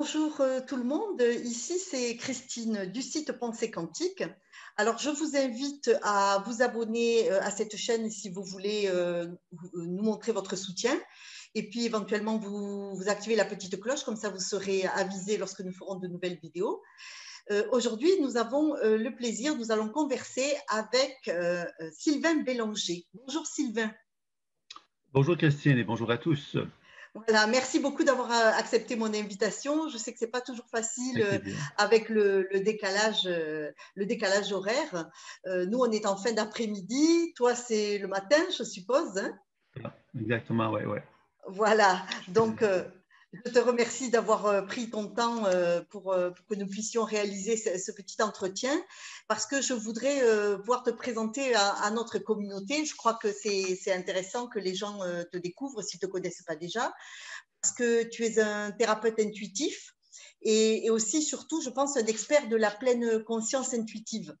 Bonjour euh, tout le monde, ici c'est Christine du site Pensée Quantique. Alors je vous invite à vous abonner euh, à cette chaîne si vous voulez euh, nous montrer votre soutien et puis éventuellement vous, vous activez la petite cloche, comme ça vous serez avisé lorsque nous ferons de nouvelles vidéos. Aujourd'hui, nous avons le plaisir, nous allons converser avec Sylvain Bélanger. Bonjour Sylvain. Bonjour Christine et bonjour à tous. Voilà, merci beaucoup d'avoir euh, accepté mon invitation. Je sais que ce n'est pas toujours facile euh, avec le, décalage, euh, le décalage horaire. Nous, on est en fin d'après-midi. Toi, c'est le matin, je suppose. Hein? Exactement, oui, ouais. Voilà, donc je te remercie d'avoir euh, pris ton temps euh, euh, pour, que nous puissions réaliser ce, petit entretien parce que je voudrais pouvoir te présenter à, notre communauté. Je crois que c'est intéressant que les gens te découvrent s'ils ne te connaissent pas déjà parce que tu es un thérapeute intuitif et, aussi, surtout, je pense, un expert de la pleine conscience intuitive.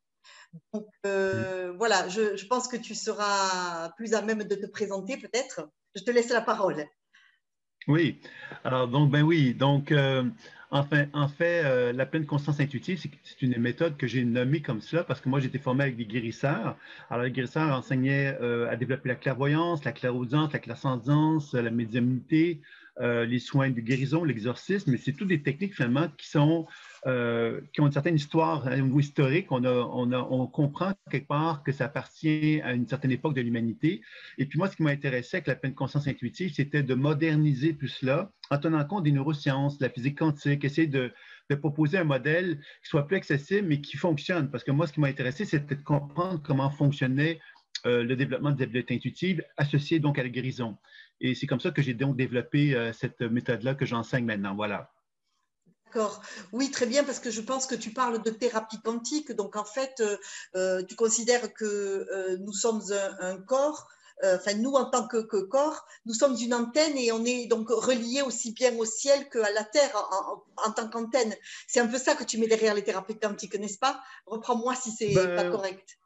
Donc voilà, je, je pense que tu seras plus à même de te présenter peut-être. Je te laisse la parole. Oui, alors donc, ben oui, donc euh, enfin, en fait, euh, la pleine conscience intuitive, c'est une méthode que j'ai nommée comme cela parce que moi, été formé avec des guérisseurs. Alors, les guérisseurs enseignaient euh, à développer la clairvoyance, la clairaudience, la clairsentience, la médiumnité, euh, les soins de guérison, l'exorcisme, mais c'est toutes des techniques finalement qui sont euh, qui ont une certaine histoire, un niveau historique. On, a, on, a, on, comprend quelque part que ça appartient à une certaine époque de l'humanité. Et puis moi, ce qui m'a intéressé avec la pleine conscience intuitive, c'était de moderniser tout cela en tenant compte des neurosciences, de la physique quantique, essayer de, de proposer un modèle qui soit plus accessible, mais qui fonctionne. Parce que moi, ce qui m'a intéressé, c'était de comprendre comment fonctionnait euh, le développement des habiletés intuitives associées donc à la guérison. Et c'est comme ça que j'ai donc développé euh, cette méthode-là que j'enseigne maintenant. Voilà. D'accord. Oui, très bien, parce que je pense que tu parles de thérapie quantique. Donc, en fait, euh, euh, tu considères que nous sommes un, corps, enfin, nous, en tant que, corps, nous sommes une antenne et on est donc relié aussi bien au ciel qu'à la Terre en, tant qu'antenne. C'est un peu ça que tu mets derrière les thérapies quantiques, n'est-ce pas? Reprends-moi si c'est ben, pas correct.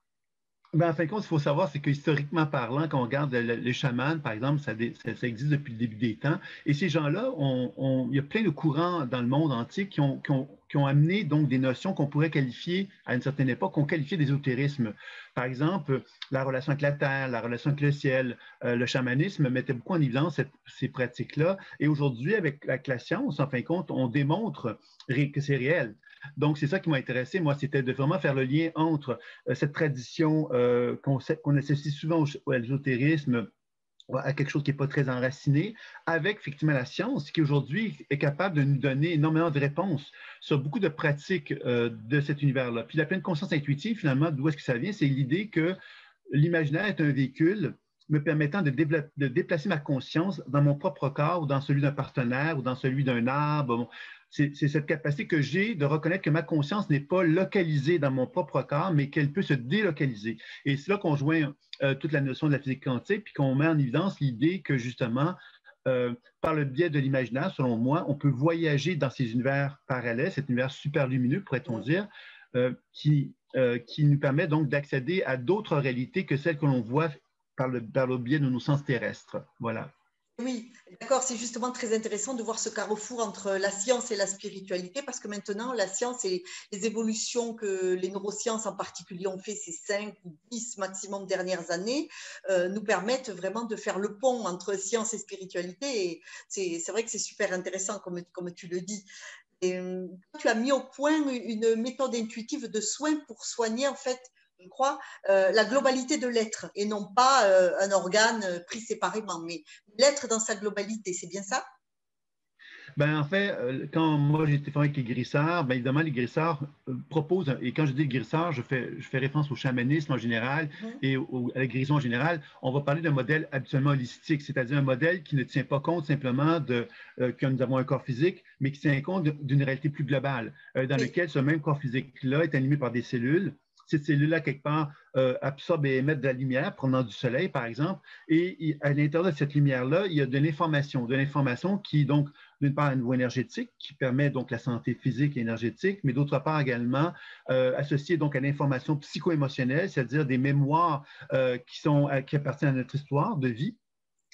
Ben, en fin de compte, il faut savoir, c'est que historiquement parlant, quand on regarde les chamans, par exemple, ça, existe depuis le début des temps. Et ces gens-là, il y a plein de courants dans le monde entier qui ont, amené donc des notions qu'on pourrait qualifier, à une certaine époque, qu'on qualifiait d'ésotérisme. Par exemple, la relation avec la terre, la relation avec le ciel, euh, le chamanisme mettait beaucoup en évidence ces pratiques-là. Et aujourd'hui, avec, avec, la science, en fin de compte, on démontre que c'est réel. Donc, c'est ça qui m'a intéressé, moi, c'était de vraiment faire le lien entre euh, cette tradition euh, qu'on associe souvent au, à l'ésotérisme, à quelque chose qui n'est pas très enraciné, avec effectivement la science qui aujourd'hui est capable de nous donner énormément de réponses sur beaucoup de pratiques euh, de cet univers-là. Puis la pleine conscience intuitive, finalement, d'où est-ce que ça vient? C'est l'idée que l'imaginaire est un véhicule me permettant de, déplacer ma conscience dans mon propre corps ou dans celui d'un partenaire ou dans celui d'un arbre c'est cette capacité que j'ai de reconnaître que ma conscience n'est pas localisée dans mon propre corps, mais qu'elle peut se délocaliser. Et c'est là qu'on joint euh, toute la notion de la physique quantique, puis qu'on met en évidence l'idée que justement, euh, par le biais de l'imaginaire, selon moi, on peut voyager dans ces univers parallèles, cet univers super lumineux, pourrait-on dire, euh, qui, qui nous permet donc d'accéder à d'autres réalités que celles que l'on voit par le, par le biais de nos sens terrestres. Voilà. Oui, d'accord, c'est justement très intéressant de voir ce carrefour entre la science et la spiritualité parce que maintenant, la science et les évolutions que les neurosciences en particulier ont fait ces cinq ou dix maximum dernières années euh, nous permettent vraiment de faire le pont entre science et spiritualité et c'est vrai que c'est super intéressant comme, tu le dis. Euh, tu as mis au point une méthode intuitive de soins pour soigner en fait je crois, euh, la globalité de l'être et non pas euh, un organe euh, pris séparément, mais l'être dans sa globalité, c'est bien ça? Ben, en fait, quand moi j'ai été formé avec les guérisseurs, ben, évidemment, les guérisseurs proposent, et quand je dis guérisseurs, je fais, je fais référence au chamanisme en général et à la guérison en général. On va parler d'un modèle habituellement holistique, c'est-à-dire un modèle qui ne tient pas compte simplement de que nous avons un corps physique, mais qui tient compte d'une réalité plus globale, dans laquelle ce même corps physique-là est animé par des cellules cette cellule-là, quelque part, euh, absorbe et émet de la lumière provenant du soleil, par exemple, et à l'intérieur de cette lumière-là, il y a de l'information, de l'information qui, donc, d'une part, à un énergétique, qui permet donc la santé physique et énergétique, mais d'autre part également euh, associée donc à l'information psycho-émotionnelle, c'est-à-dire des mémoires euh, qui, sont, qui appartiennent à notre histoire de vie,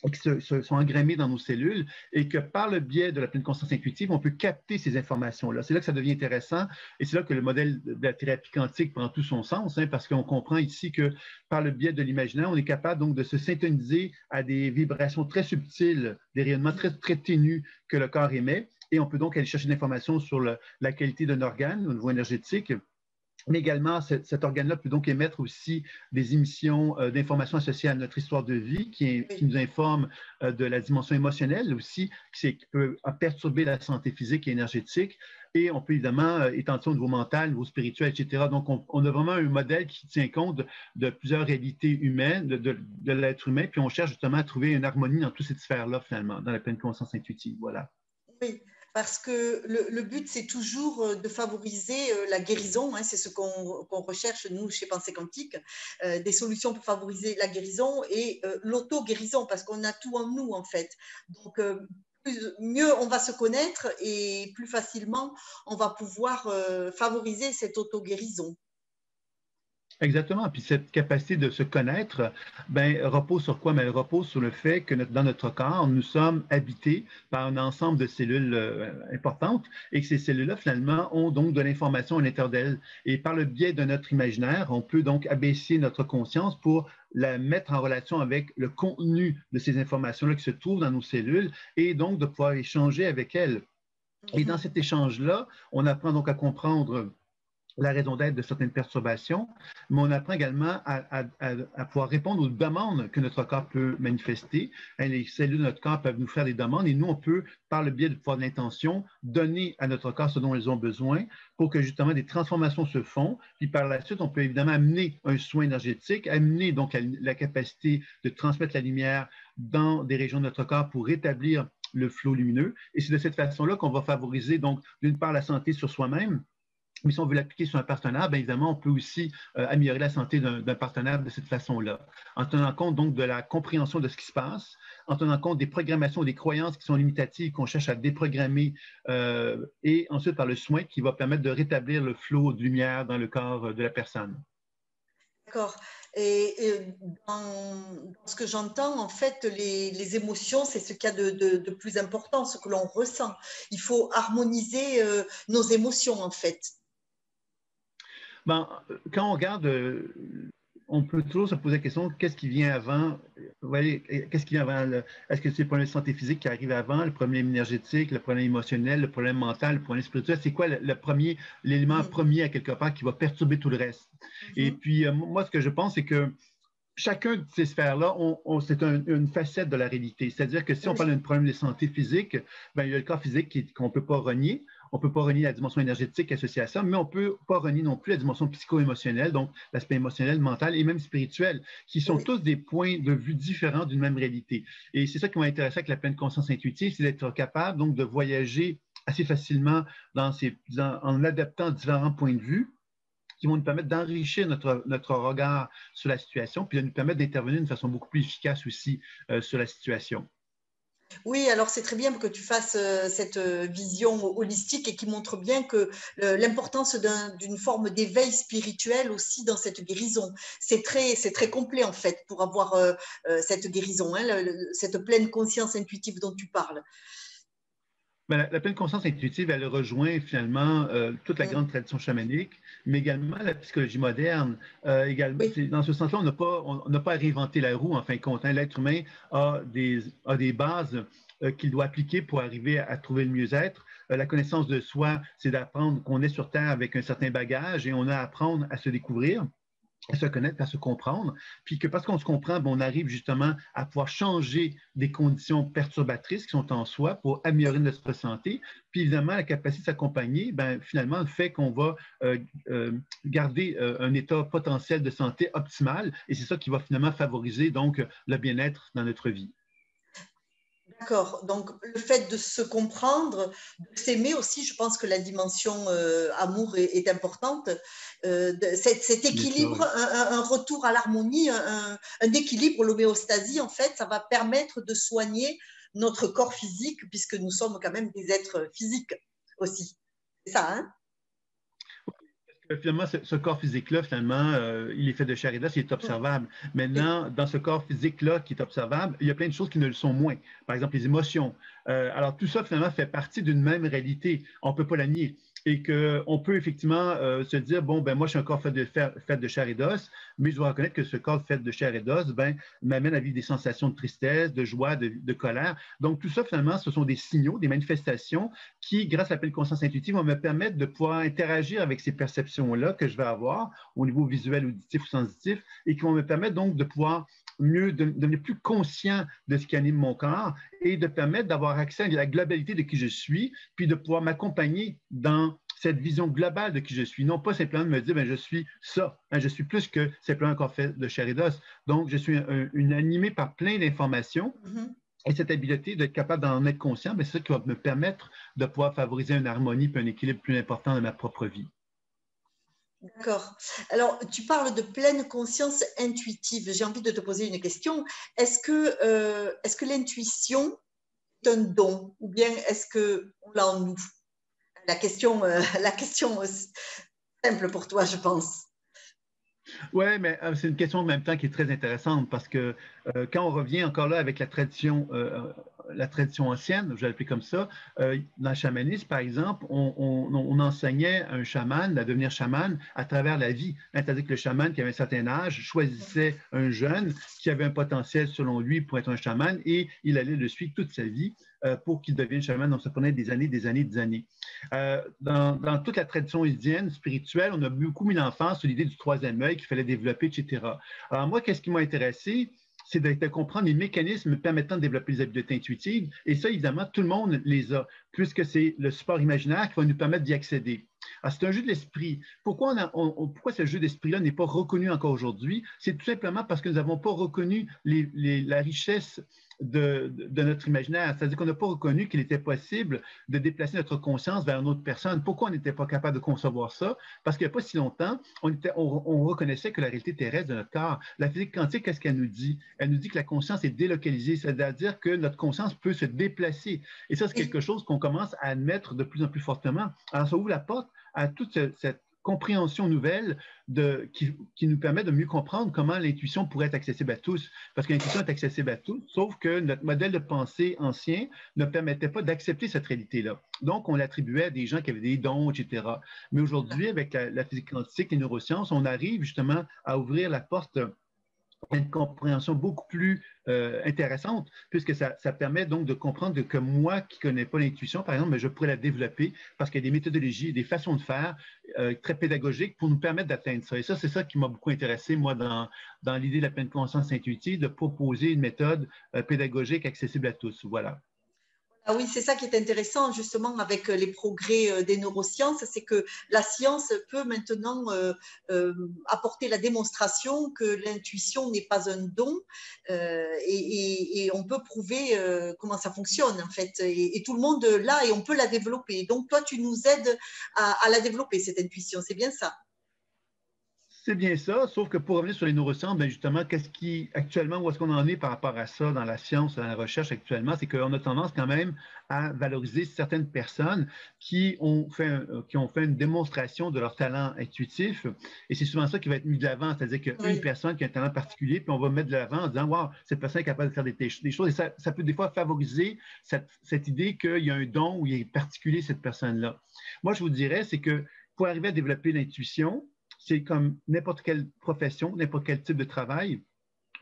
qui se, sont engrammés dans nos cellules et que par le biais de la pleine conscience intuitive, on peut capter ces informations-là. C'est là que ça devient intéressant et c'est là que le modèle de la thérapie quantique prend tout son sens hein, parce qu'on comprend ici que par le biais de l'imaginaire, on est capable donc de se syntoniser à des vibrations très subtiles, des rayonnements très, très ténus que le corps émet et on peut donc aller chercher de l'information sur la qualité d'un organe au niveau énergétique mais également, cet, organe-là peut donc émettre aussi des émissions euh, d'informations associées à notre histoire de vie qui, nous informent euh, de la dimension émotionnelle aussi, qui, peut perturber la santé physique et énergétique. Et on peut évidemment euh, étendre ça au niveau mental, au niveau spirituel, etc. Donc, on, a vraiment un modèle qui tient compte de, plusieurs réalités humaines, de, de l'être humain, puis on cherche justement à trouver une harmonie dans toutes ces sphères-là, finalement, dans la pleine conscience intuitive. Voilà. Oui, parce que le, but, c'est toujours euh, de favoriser euh, la guérison. Hein, c'est ce qu'on recherche, nous, chez Pensée Quantique, euh, des solutions pour favoriser la guérison et l'auto-guérison, parce qu'on a tout en nous, en fait. Donc, mieux on va se connaître et plus facilement on va pouvoir favoriser cette auto-guérison. Exactement. Puis cette capacité de se connaître, ben, repose sur quoi? Mais elle repose sur le fait que dans notre corps, nous sommes habités par un ensemble de cellules euh, importantes et que ces cellules-là, finalement, ont donc de l'information à l'intérieur d'elles. Et par le biais de notre imaginaire, on peut donc abaisser notre conscience pour la mettre en relation avec le contenu de ces informations-là qui se trouvent dans nos cellules et donc de pouvoir échanger avec elles. Et dans cet échange-là, on apprend donc à comprendre la raison d'être de certaines perturbations, mais on apprend également à, pouvoir répondre aux demandes que notre corps peut manifester. Hein, les cellules de notre corps peuvent nous faire des demandes et nous, on peut, par le biais de pouvoir de l'intention, donner à notre corps ce dont ils ont besoin pour que justement des transformations se font. Puis par la suite, on peut évidemment amener un soin énergétique, amener donc la capacité de transmettre la lumière dans des régions de notre corps pour rétablir le flot lumineux. Et c'est de cette façon-là qu'on va favoriser donc d'une part la santé sur soi-même, mais si on veut l'appliquer sur un partenaire, bien évidemment, on peut aussi euh, améliorer la santé d'un partenaire de cette façon-là, en tenant compte donc de la compréhension de ce qui se passe, en tenant compte des programmations, des croyances qui sont limitatives, qu'on cherche à déprogrammer, euh, et ensuite par le soin qui va permettre de rétablir le flot de lumière dans le corps de la personne. D'accord. Et, dans, ce que j'entends, en fait, les, émotions, c'est ce qu'il y a de, plus important, ce que l'on ressent. Il faut harmoniser euh, nos émotions, en fait. Ben, quand on regarde, euh, on peut toujours se poser la question qu'est-ce qui vient avant? Qu'est-ce qui vient avant Est-ce que c'est le problème de santé physique qui arrive avant, le problème énergétique, le problème émotionnel, le problème mental, le problème spirituel? C'est quoi le, premier, l'élément premier à quelque part qui va perturber tout le reste? Et puis, euh, moi, ce que je pense, c'est que chacun de ces sphères-là, c'est une facette de la réalité. C'est-à-dire que si on parle d'un problème de santé physique, ben, il y a le corps physique qu'on ne peut pas renier. On ne peut pas renier la dimension énergétique associée à ça, mais on ne peut pas renier non plus la dimension psycho-émotionnelle, donc l'aspect émotionnel, mental et même spirituel, qui sont tous des points de vue différents d'une même réalité. Et c'est ça qui m'a intéressé avec la pleine conscience intuitive, c'est d'être capable donc de voyager assez facilement dans ces, en adaptant différents points de vue qui vont nous permettre d'enrichir notre, notre regard sur la situation, puis de nous permettre d'intervenir d'une façon beaucoup plus efficace aussi euh, sur la situation. Oui, alors c'est très bien que tu fasses euh, cette euh, vision holistique et qui montre bien que l'importance d'une forme d'éveil spirituel aussi dans cette guérison. C'est très, complet en fait pour avoir euh, cette guérison, hein, cette pleine conscience intuitive dont tu parles. Ben, la, pleine conscience intuitive, elle rejoint finalement toute la mm. grande tradition chamanique, mais également la psychologie moderne. également, Dans ce sens-là, on n'a pas, à réinventer la roue, en fin de compte. Hein. L'être humain a des, a des bases qu'il doit appliquer pour arriver à, trouver le mieux-être. la connaissance de soi, c'est d'apprendre qu'on est sur Terre avec un certain bagage et on a à apprendre à se découvrir à se connaître, à se comprendre, puis que parce qu'on se comprend, ben, on arrive justement à pouvoir changer des conditions perturbatrices qui sont en soi pour améliorer notre santé. Puis évidemment, la capacité de s'accompagner, ben, finalement, fait qu'on va euh, euh, garder euh, un état potentiel de santé optimal, et c'est ça qui va finalement favoriser donc le bien-être dans notre vie. D'accord. Donc, le fait de se comprendre, de s'aimer aussi, je pense que la dimension euh, amour est, importante. Euh, cet, équilibre, un, retour à l'harmonie, un, équilibre, l'homéostasie, en fait, ça va permettre de soigner notre corps physique, puisque nous sommes quand même des êtres physiques aussi. C'est ça, hein? Finalement, ce, corps physique-là, finalement, euh, il est fait de chair et d'os, il est observable. Maintenant, dans ce corps physique-là qui est observable, il y a plein de choses qui ne le sont moins. Par exemple, les émotions. Euh, alors, tout ça, finalement, fait partie d'une même réalité. On ne peut pas la nier et qu'on peut effectivement euh, se dire, bon, ben moi, je suis un corps fait de, chair et d'os, mais je dois reconnaître que ce corps fait de chair et d'os ben, m'amène à vivre des sensations de tristesse, de joie, de, de, colère. Donc, tout ça, finalement, ce sont des signaux, des manifestations qui, grâce à la pleine conscience intuitive, vont me permettre de pouvoir interagir avec ces perceptions-là que je vais avoir au niveau visuel, auditif ou sensitif, et qui vont me permettre donc de pouvoir mieux, de, devenir plus conscient de ce qui anime mon corps et de permettre d'avoir accès à la globalité de qui je suis, puis de pouvoir m'accompagner dans cette vision globale de qui je suis, non pas simplement de me dire, ben, je suis ça, hein, je suis plus que simplement un corps fait de chair et d'os. Donc, je suis une animée par plein d'informations. Mm-hmm. Et cette habileté d'être capable d'en être conscient, ben, c'est ça qui va me permettre de pouvoir favoriser une harmonie et un équilibre plus important dans ma propre vie. D'accord. Alors, tu parles de pleine conscience intuitive. J'ai envie de te poser une question. Est-ce que, euh, l'intuition est un don ou bien est-ce qu'on l'a en nous? La question, euh, la question simple pour toi, je pense. Oui, mais euh, c'est une question en même temps qui est très intéressante parce que quand on revient encore là avec la tradition la tradition ancienne, je vais l'appeler comme ça, euh, dans le chamanisme, par exemple, on, enseignait un chaman à devenir chaman à travers la vie. C'est-à-dire que le chaman qui avait un certain âge choisissait un jeune qui avait un potentiel, selon lui, pour être un chaman et il allait le suivre toute sa vie euh, pour qu'il devienne chaman. Donc, ça prenait des années, des années, des années. Euh, dans, toute la tradition indienne, spirituelle, on a beaucoup mis l'enfance sur l'idée du troisième œil qu'il fallait développer, etc. Alors, moi, qu'est-ce qui m'a intéressé? c'est de, comprendre les mécanismes permettant de développer les habiletés intuitives. Et ça, évidemment, tout le monde les a, puisque c'est le support imaginaire qui va nous permettre d'y accéder. c'est un jeu de l'esprit. Pourquoi ce jeu d'esprit-là n'est pas reconnu encore aujourd'hui? C'est tout simplement parce que nous n'avons pas reconnu la richesse de, notre imaginaire. C'est-à-dire qu'on n'a pas reconnu qu'il était possible de déplacer notre conscience vers une autre personne. Pourquoi on n'était pas capable de concevoir ça? Parce qu'il n'y a pas si longtemps, on, était, on, reconnaissait que la réalité terrestre de notre corps, la physique quantique, qu'est-ce qu'elle nous dit? Elle nous dit que la conscience est délocalisée, c'est-à-dire que notre conscience peut se déplacer. Et ça, c'est quelque chose qu'on commence à admettre de plus en plus fortement. Alors, ça ouvre la porte à toute cette compréhension nouvelle qui, nous permet de mieux comprendre comment l'intuition pourrait être accessible à tous. Parce que l'intuition est accessible à tous, sauf que notre modèle de pensée ancien ne permettait pas d'accepter cette réalité-là. Donc, on l'attribuait à des gens qui avaient des dons, etc. Mais aujourd'hui, avec la, physique quantique, les neurosciences, on arrive justement à ouvrir la porte une compréhension beaucoup plus euh, intéressante, puisque ça, permet donc de comprendre que moi qui ne connais pas l'intuition, par exemple, je pourrais la développer parce qu'il y a des méthodologies, des façons de faire euh, très pédagogiques pour nous permettre d'atteindre ça. Et ça, c'est ça qui m'a beaucoup intéressé, moi, dans, dans l'idée de la pleine conscience intuitive, de proposer une méthode euh, pédagogique accessible à tous. Voilà. Ah oui, c'est ça qui est intéressant justement avec euh, les progrès euh, des neurosciences, c'est que la science peut maintenant euh, apporter la démonstration que l'intuition n'est pas un don et, on peut prouver comment ça fonctionne en fait. Et, tout le monde l'a et on peut la développer. Donc toi, tu nous aides à la développer, cette intuition, c'est bien ça? C'est bien ça, sauf que pour revenir sur les neurosciences, ben justement, qu'est-ce qui, actuellement, où est-ce qu'on en est par rapport à ça dans la science, dans la recherche actuellement, c'est qu'on a tendance quand même à valoriser certaines personnes qui ont fait, qui ont fait une démonstration de leur talent intuitif. Et c'est souvent ça qui va être mis de l'avant, c'est-à-dire qu'une personne qui a un talent particulier, puis on va mettre de l'avant en disant, wow, cette personne est capable de faire des, des choses. Et ça, ça, peut des fois favoriser cette, cette idée qu'il y a un don ou il est particulier, cette personne-là. Moi, je vous dirais, c'est que pour arriver à développer l'intuition, c'est comme n'importe quelle profession, n'importe quel type de travail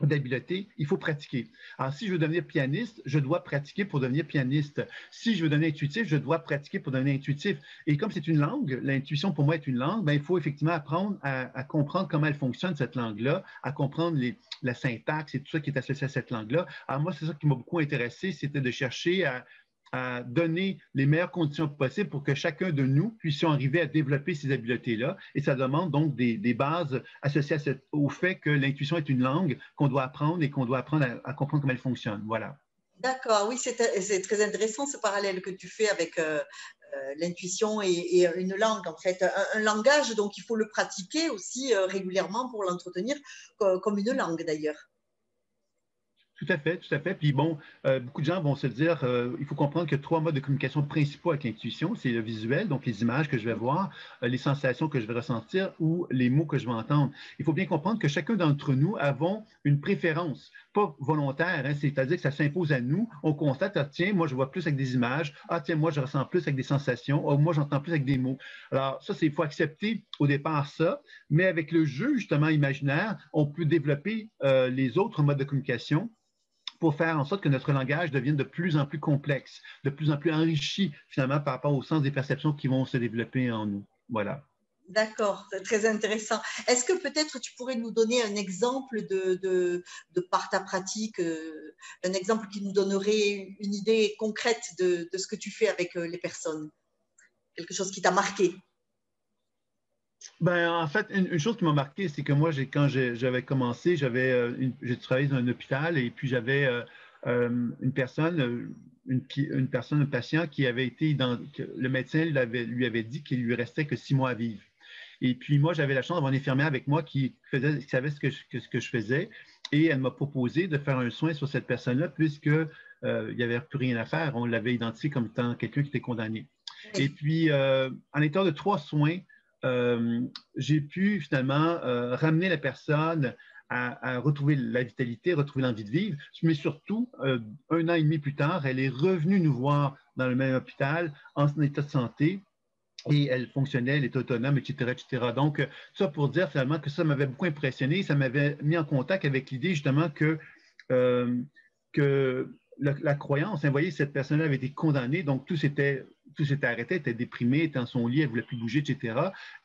d'habileté, il faut pratiquer. Alors, si je veux devenir pianiste, je dois pratiquer pour devenir pianiste. Si je veux devenir intuitif, je dois pratiquer pour devenir intuitif. Et comme c'est une langue, l'intuition pour moi est une langue, ben, il faut effectivement apprendre à, comprendre comment elle fonctionne, cette langue-là, à comprendre la syntaxe et tout ça qui est associé à cette langue-là. Alors, moi, c'est ça qui m'a beaucoup intéressé, c'était de chercher à, à donner les meilleures conditions possibles pour que chacun de nous puissions arriver à développer ces habiletés-là. Et ça demande donc des, bases associées au fait que l'intuition est une langue qu'on doit apprendre et qu'on doit apprendre à, comprendre comment elle fonctionne. Voilà. D'accord, oui, c'est très intéressant ce parallèle que tu fais avec euh, euh, l'intuition et, une langue, en fait, un, langage, donc il faut le pratiquer aussi euh, régulièrement pour l'entretenir comme une langue d'ailleurs. Tout à fait, tout à fait. Puis bon, euh, beaucoup de gens vont se dire, euh, il faut comprendre a trois modes de communication principaux avec l'intuition. C'est le visuel, donc les images que je vais voir, euh, les sensations que je vais ressentir ou les mots que je vais entendre. Il faut bien comprendre que chacun d'entre nous avons une préférence, pas volontaire, hein, c'est-à-dire que ça s'impose à nous. On constate, ah, tiens, moi je vois plus avec des images, ah tiens, moi je ressens plus avec des sensations, oh, moi j'entends plus avec des mots. Alors ça, c'est il faut accepter au départ ça, mais avec le jeu justement imaginaire, on peut développer les autres modes de communication pour faire en sorte que notre langage devienne de plus en plus complexe, de plus en plus enrichi finalement par rapport au sens des perceptions qui vont se développer en nous. Voilà. D'accord, très intéressant. Est-ce que peut-être tu pourrais nous donner un exemple de, de, de par ta pratique, euh, un exemple qui nous donnerait une idée concrète de, de, ce que tu fais avec euh, les personnes? Quelque chose qui t'a marqué? Ben, en fait, une, chose qui m'a marqué, c'est que moi, quand j'avais commencé, j'avais, euh, j'ai travaillé dans un hôpital et puis j'avais euh, euh, une personne, une, personne, un patient qui avait été dans, le médecin lui avait, lui avait dit qu'il lui restait que six mois à vivre. Et puis moi, j'avais la chance d'avoir une infirmière avec moi qui, faisait, savait ce que, je, ce que je faisais et elle m'a proposé de faire un soin sur cette personne-là puisque il n'y avait plus rien à faire. On l'avait identifié comme étant quelqu'un qui était condamné. Et puis, en étant de trois soins, euh, j'ai pu finalement euh, ramener la personne à, retrouver la vitalité, retrouver l'envie de vivre. Mais surtout, euh, un an et demi plus tard, elle est revenue nous voir dans le même hôpital en son état de santé et elle fonctionnait, elle était autonome, etc., etc. Donc, ça pour dire finalement que ça m'avait beaucoup impressionné, ça m'avait mis en contact avec l'idée justement que, que la, croyance, hein, vous voyez, cette personne-là avait été condamnée, donc tout s'était tout s'était arrêté, elle était déprimée, était dans son lit, elle ne voulait plus bouger, etc.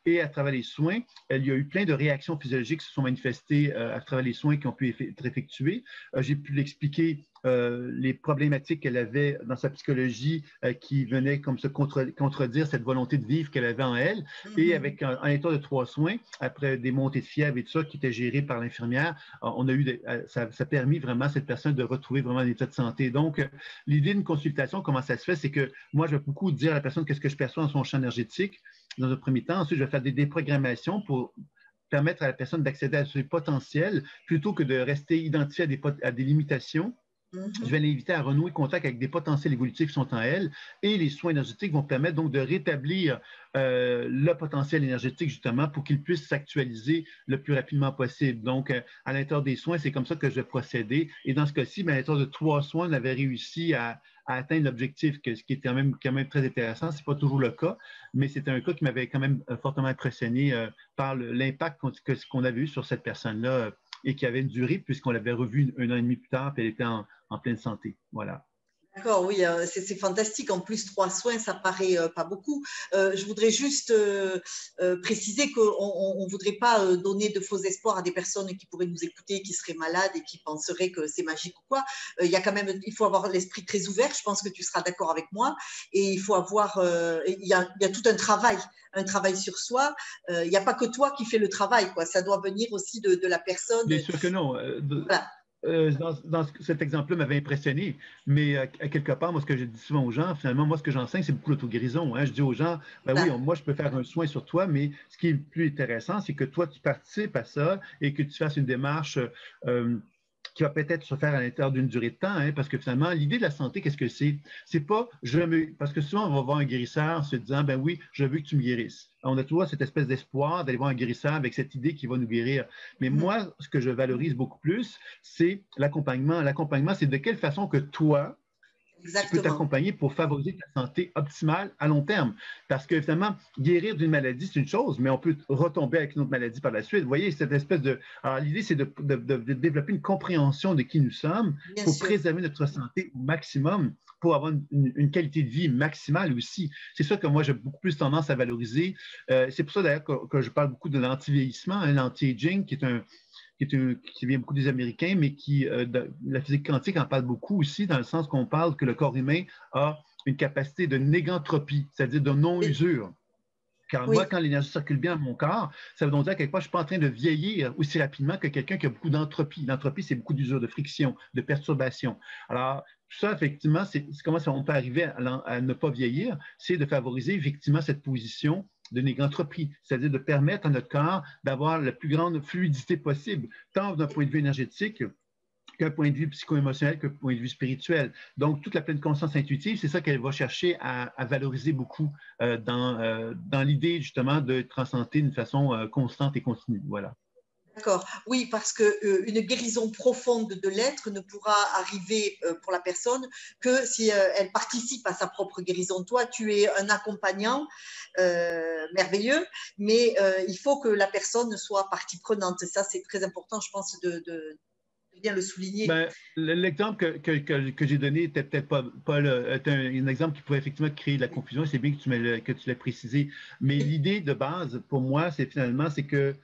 Et à travers les soins, il y a eu plein de réactions physiologiques qui se sont manifestées euh, à travers les soins qui ont pu être effectués. Euh, j'ai pu l'expliquer euh, les problématiques qu'elle avait dans sa psychologie qui venaient comme se contredire cette volonté de vivre qu'elle avait en elle. Et mm-hmm. avec un, état de trois soins, après des montées de fièvre et tout ça qui étaient gérées par l'infirmière, on a eu ça, a permis vraiment à cette personne de retrouver vraiment un état de santé. Donc, l'idée d'une consultation, comment ça se fait, c'est que moi, je vais beaucoup dire à la personne qu'est-ce que je perçois dans son champ énergétique dans un premier temps. Ensuite, je vais faire des déprogrammations pour permettre à la personne d'accéder à ses potentiels plutôt que de rester identifié à des limitations je vais l'inviter à renouer contact avec des potentiels évolutifs qui sont en elle et les soins énergétiques vont permettre donc de rétablir euh, le potentiel énergétique justement pour qu'il puisse s'actualiser le plus rapidement possible. Donc, euh, à l'intérieur des soins, c'est comme ça que je vais procéder. Et dans ce cas-ci, ben, à l'intérieur de trois soins, on avait réussi à, atteindre l'objectif, ce qui était quand même, quand même très intéressant. Ce n'est pas toujours le cas, mais c'était un cas qui m'avait quand même euh, fortement impressionné par l'impact qu'on avait eu sur cette personne-là et qui avait une durée puisqu'on l'avait revue un an et demi plus tard, puis elle était en, en pleine santé. Voilà. D'accord, oui, euh, c'est fantastique. En plus, trois soins, ça paraît euh, pas beaucoup. Euh, je voudrais juste préciser qu'on ne voudrait pas donner de faux espoirs à des personnes qui pourraient nous écouter, qui seraient malades et qui penseraient que c'est magique ou quoi. il y a quand même, il faut avoir l'esprit très ouvert. Je pense que tu seras d'accord avec moi. Et il faut avoir, il y, a, tout un travail, un travail sur soi. il n'y a pas que toi qui fais le travail, quoi. Ça doit venir aussi de, la personne. Bien sûr que non. Voilà. Euh, dans, cet exemple-là m'avait impressionné, mais à, quelque part, moi, ce que je dis souvent aux gens, finalement, moi, ce que j'enseigne, c'est beaucoup l'auto-guérison. Hein. Je dis aux gens, ben oui, moi, je peux faire un soin sur toi, mais ce qui est le plus intéressant, c'est que toi, tu participes à ça et que tu fasses une démarche euh, qui va peut-être se faire à l'intérieur d'une durée de temps, hein, parce que finalement, l'idée de la santé, qu'est-ce que c'est? C'est pas je me. Parce que souvent, on va voir un guérisseur se disant, ben oui, je veux que tu me guérisses. On a toujours cette espèce d'espoir d'aller voir un guérisseur avec cette idée qui va nous guérir. Mais mm-hmm. moi, ce que je valorise beaucoup plus, c'est l'accompagnement. L'accompagnement, c'est de quelle façon que toi, Exactement. peux t'accompagner pour favoriser ta santé optimale à long terme. Parce que, finalement, guérir d'une maladie, c'est une chose, mais on peut retomber avec une autre maladie par la suite. Vous voyez, cette espèce de. Alors, l'idée, c'est de, développer une compréhension de qui nous sommes pour préserver notre santé au maximum, pour avoir une, qualité de vie maximale aussi. C'est ça que moi, j'ai beaucoup plus tendance à valoriser. Euh, c'est pour ça, d'ailleurs, que, je parle beaucoup de l'anti-vieillissement, hein, l'anti-aging, qui est un qui, vient beaucoup des Américains, mais qui, euh, la physique quantique en parle beaucoup aussi, dans le sens qu'on parle que le corps humain a une capacité de négantropie, c'est-à-dire de non-usure. Car moi, quand l'énergie circule bien dans mon corps, ça veut donc dire qu'à quelque part, je ne suis pas en train de vieillir aussi rapidement que quelqu'un qui a beaucoup d'entropie. L'entropie, c'est beaucoup d'usure, de friction, de perturbation. Alors, tout ça, effectivement, c'est comment on peut arriver à, à, ne pas vieillir, c'est de favoriser effectivement cette position de négantropie, c'est-à-dire de permettre à notre corps d'avoir la plus grande fluidité possible, tant d'un point de vue énergétique qu'un point de vue psycho-émotionnel, qu'un point de vue spirituel. Donc, toute la pleine conscience intuitive, c'est ça qu'elle va chercher à, valoriser beaucoup euh, dans, euh, dans l'idée justement de transcender d'une façon euh, constante et continue. Voilà. D'accord. Oui, parce qu'une une guérison profonde de l'être ne pourra arriver pour la personne que si elle participe à sa propre guérison. Toi, tu es un accompagnant merveilleux, mais il faut que la personne soit partie prenante. Ça, c'est très important, je pense, de, bien le souligner. Ben, l'exemple que, que, que, j'ai donné était peut-être pas, pas un, exemple qui pourrait effectivement créer de la confusion. C'est bien que tu, que tu l'as précisé. Mais l'idée de base, pour moi, c'est finalement, c'est que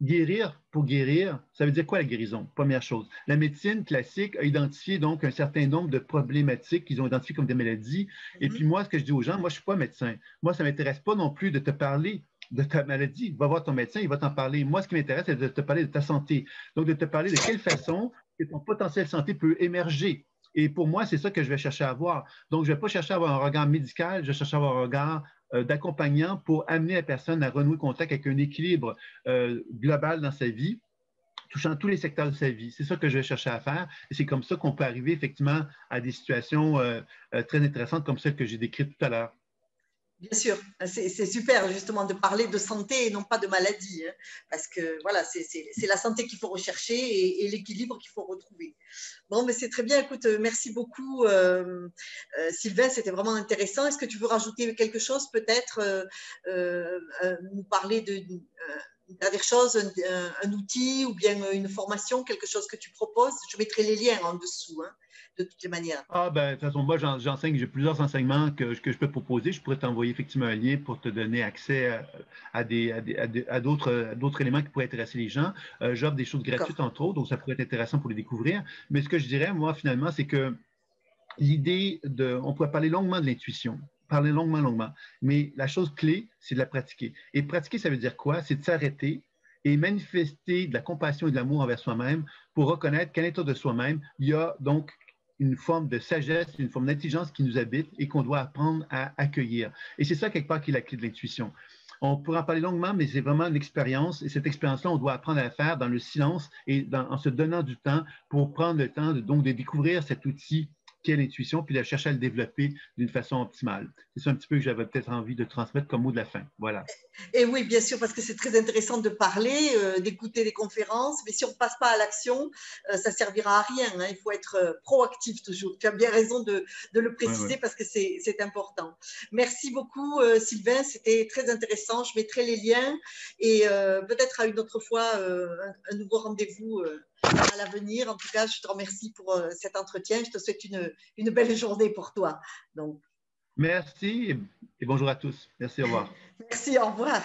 guérir pour guérir, ça veut dire quoi la guérison? Première chose. La médecine classique a identifié donc un certain nombre de problématiques qu'ils ont identifiées comme des maladies. Et mm-hmm. puis moi, ce que je dis aux gens, moi, je ne suis pas médecin. Moi, ça ne m'intéresse pas non plus de te parler de ta maladie. Va voir ton médecin, il va t'en parler. Moi, ce qui m'intéresse, c'est de te parler de ta santé. Donc, de te parler de quelle façon ton potentiel santé peut émerger. Et pour moi, c'est ça que je vais chercher à avoir. Donc, je ne vais pas chercher à avoir un regard médical, je vais chercher à avoir un regard d'accompagnant pour amener la personne à renouer contact avec un équilibre euh, global dans sa vie touchant tous les secteurs de sa vie. C'est ça que je vais chercher à faire. Et c'est comme ça qu'on peut arriver effectivement à des situations euh, très intéressantes comme celles que j'ai décrites tout à l'heure. Bien sûr, c'est super justement de parler de santé et non pas de maladie, hein, parce que voilà, c'est la santé qu'il faut rechercher et, l'équilibre qu'il faut retrouver. Bon, mais c'est très bien. Écoute, merci beaucoup, euh, euh, Sylvain, c'était vraiment intéressant. Est-ce que tu veux rajouter quelque chose, peut-être, euh, nous parler de dernière chose, un, un, outil ou bien une formation, quelque chose que tu proposes? Je mettrai les liens en dessous. Hein de toutes les manières. Ah, ben, de toute façon, moi, j'enseigne, j'ai plusieurs enseignements que, que, je peux proposer. Je pourrais t'envoyer effectivement un lien pour te donner accès à, des, à, d'autres, d'autres éléments qui pourraient intéresser les gens. Euh, j'offre des choses gratuites, entre autres, donc ça pourrait être intéressant pour les découvrir. Mais ce que je dirais, moi, finalement, c'est que l'idée de. On pourrait parler longuement de l'intuition parler longuement, longuement. Mais la chose clé, c'est de la pratiquer. Et pratiquer, ça veut dire quoi? C'est de s'arrêter et manifester de la compassion et de l'amour envers soi-même pour reconnaître qu'à l'intérieur de soi-même, il y a donc une forme de sagesse, une forme d'intelligence qui nous habite et qu'on doit apprendre à accueillir. Et c'est ça, quelque part, qui est la clé de l'intuition. On pourra en parler longuement, mais c'est vraiment une expérience. Et cette expérience-là, on doit apprendre à la faire dans le silence et en se donnant du temps pour prendre le temps de, découvrir cet outil l'intuition, puis de chercher à le développer d'une façon optimale. C'est ça un petit peu que j'avais peut-être envie de transmettre comme mot de la fin. Voilà. Et oui, bien sûr, parce que c'est très intéressant de parler, euh, d'écouter des conférences, mais si on ne passe pas à l'action, euh, ça ne servira à rien. Hein. Il faut être euh, proactif toujours. Tu as bien raison de, de le préciser parce que c'est important. Merci beaucoup, Sylvain. C'était très intéressant. Je mettrai les liens et peut-être à une autre fois un, nouveau rendez-vous à l'avenir. En tout cas, je te remercie pour cet entretien. Je te souhaite une, une belle journée pour toi. Donc. Merci et bonjour à tous. Merci, au revoir. Merci, au revoir.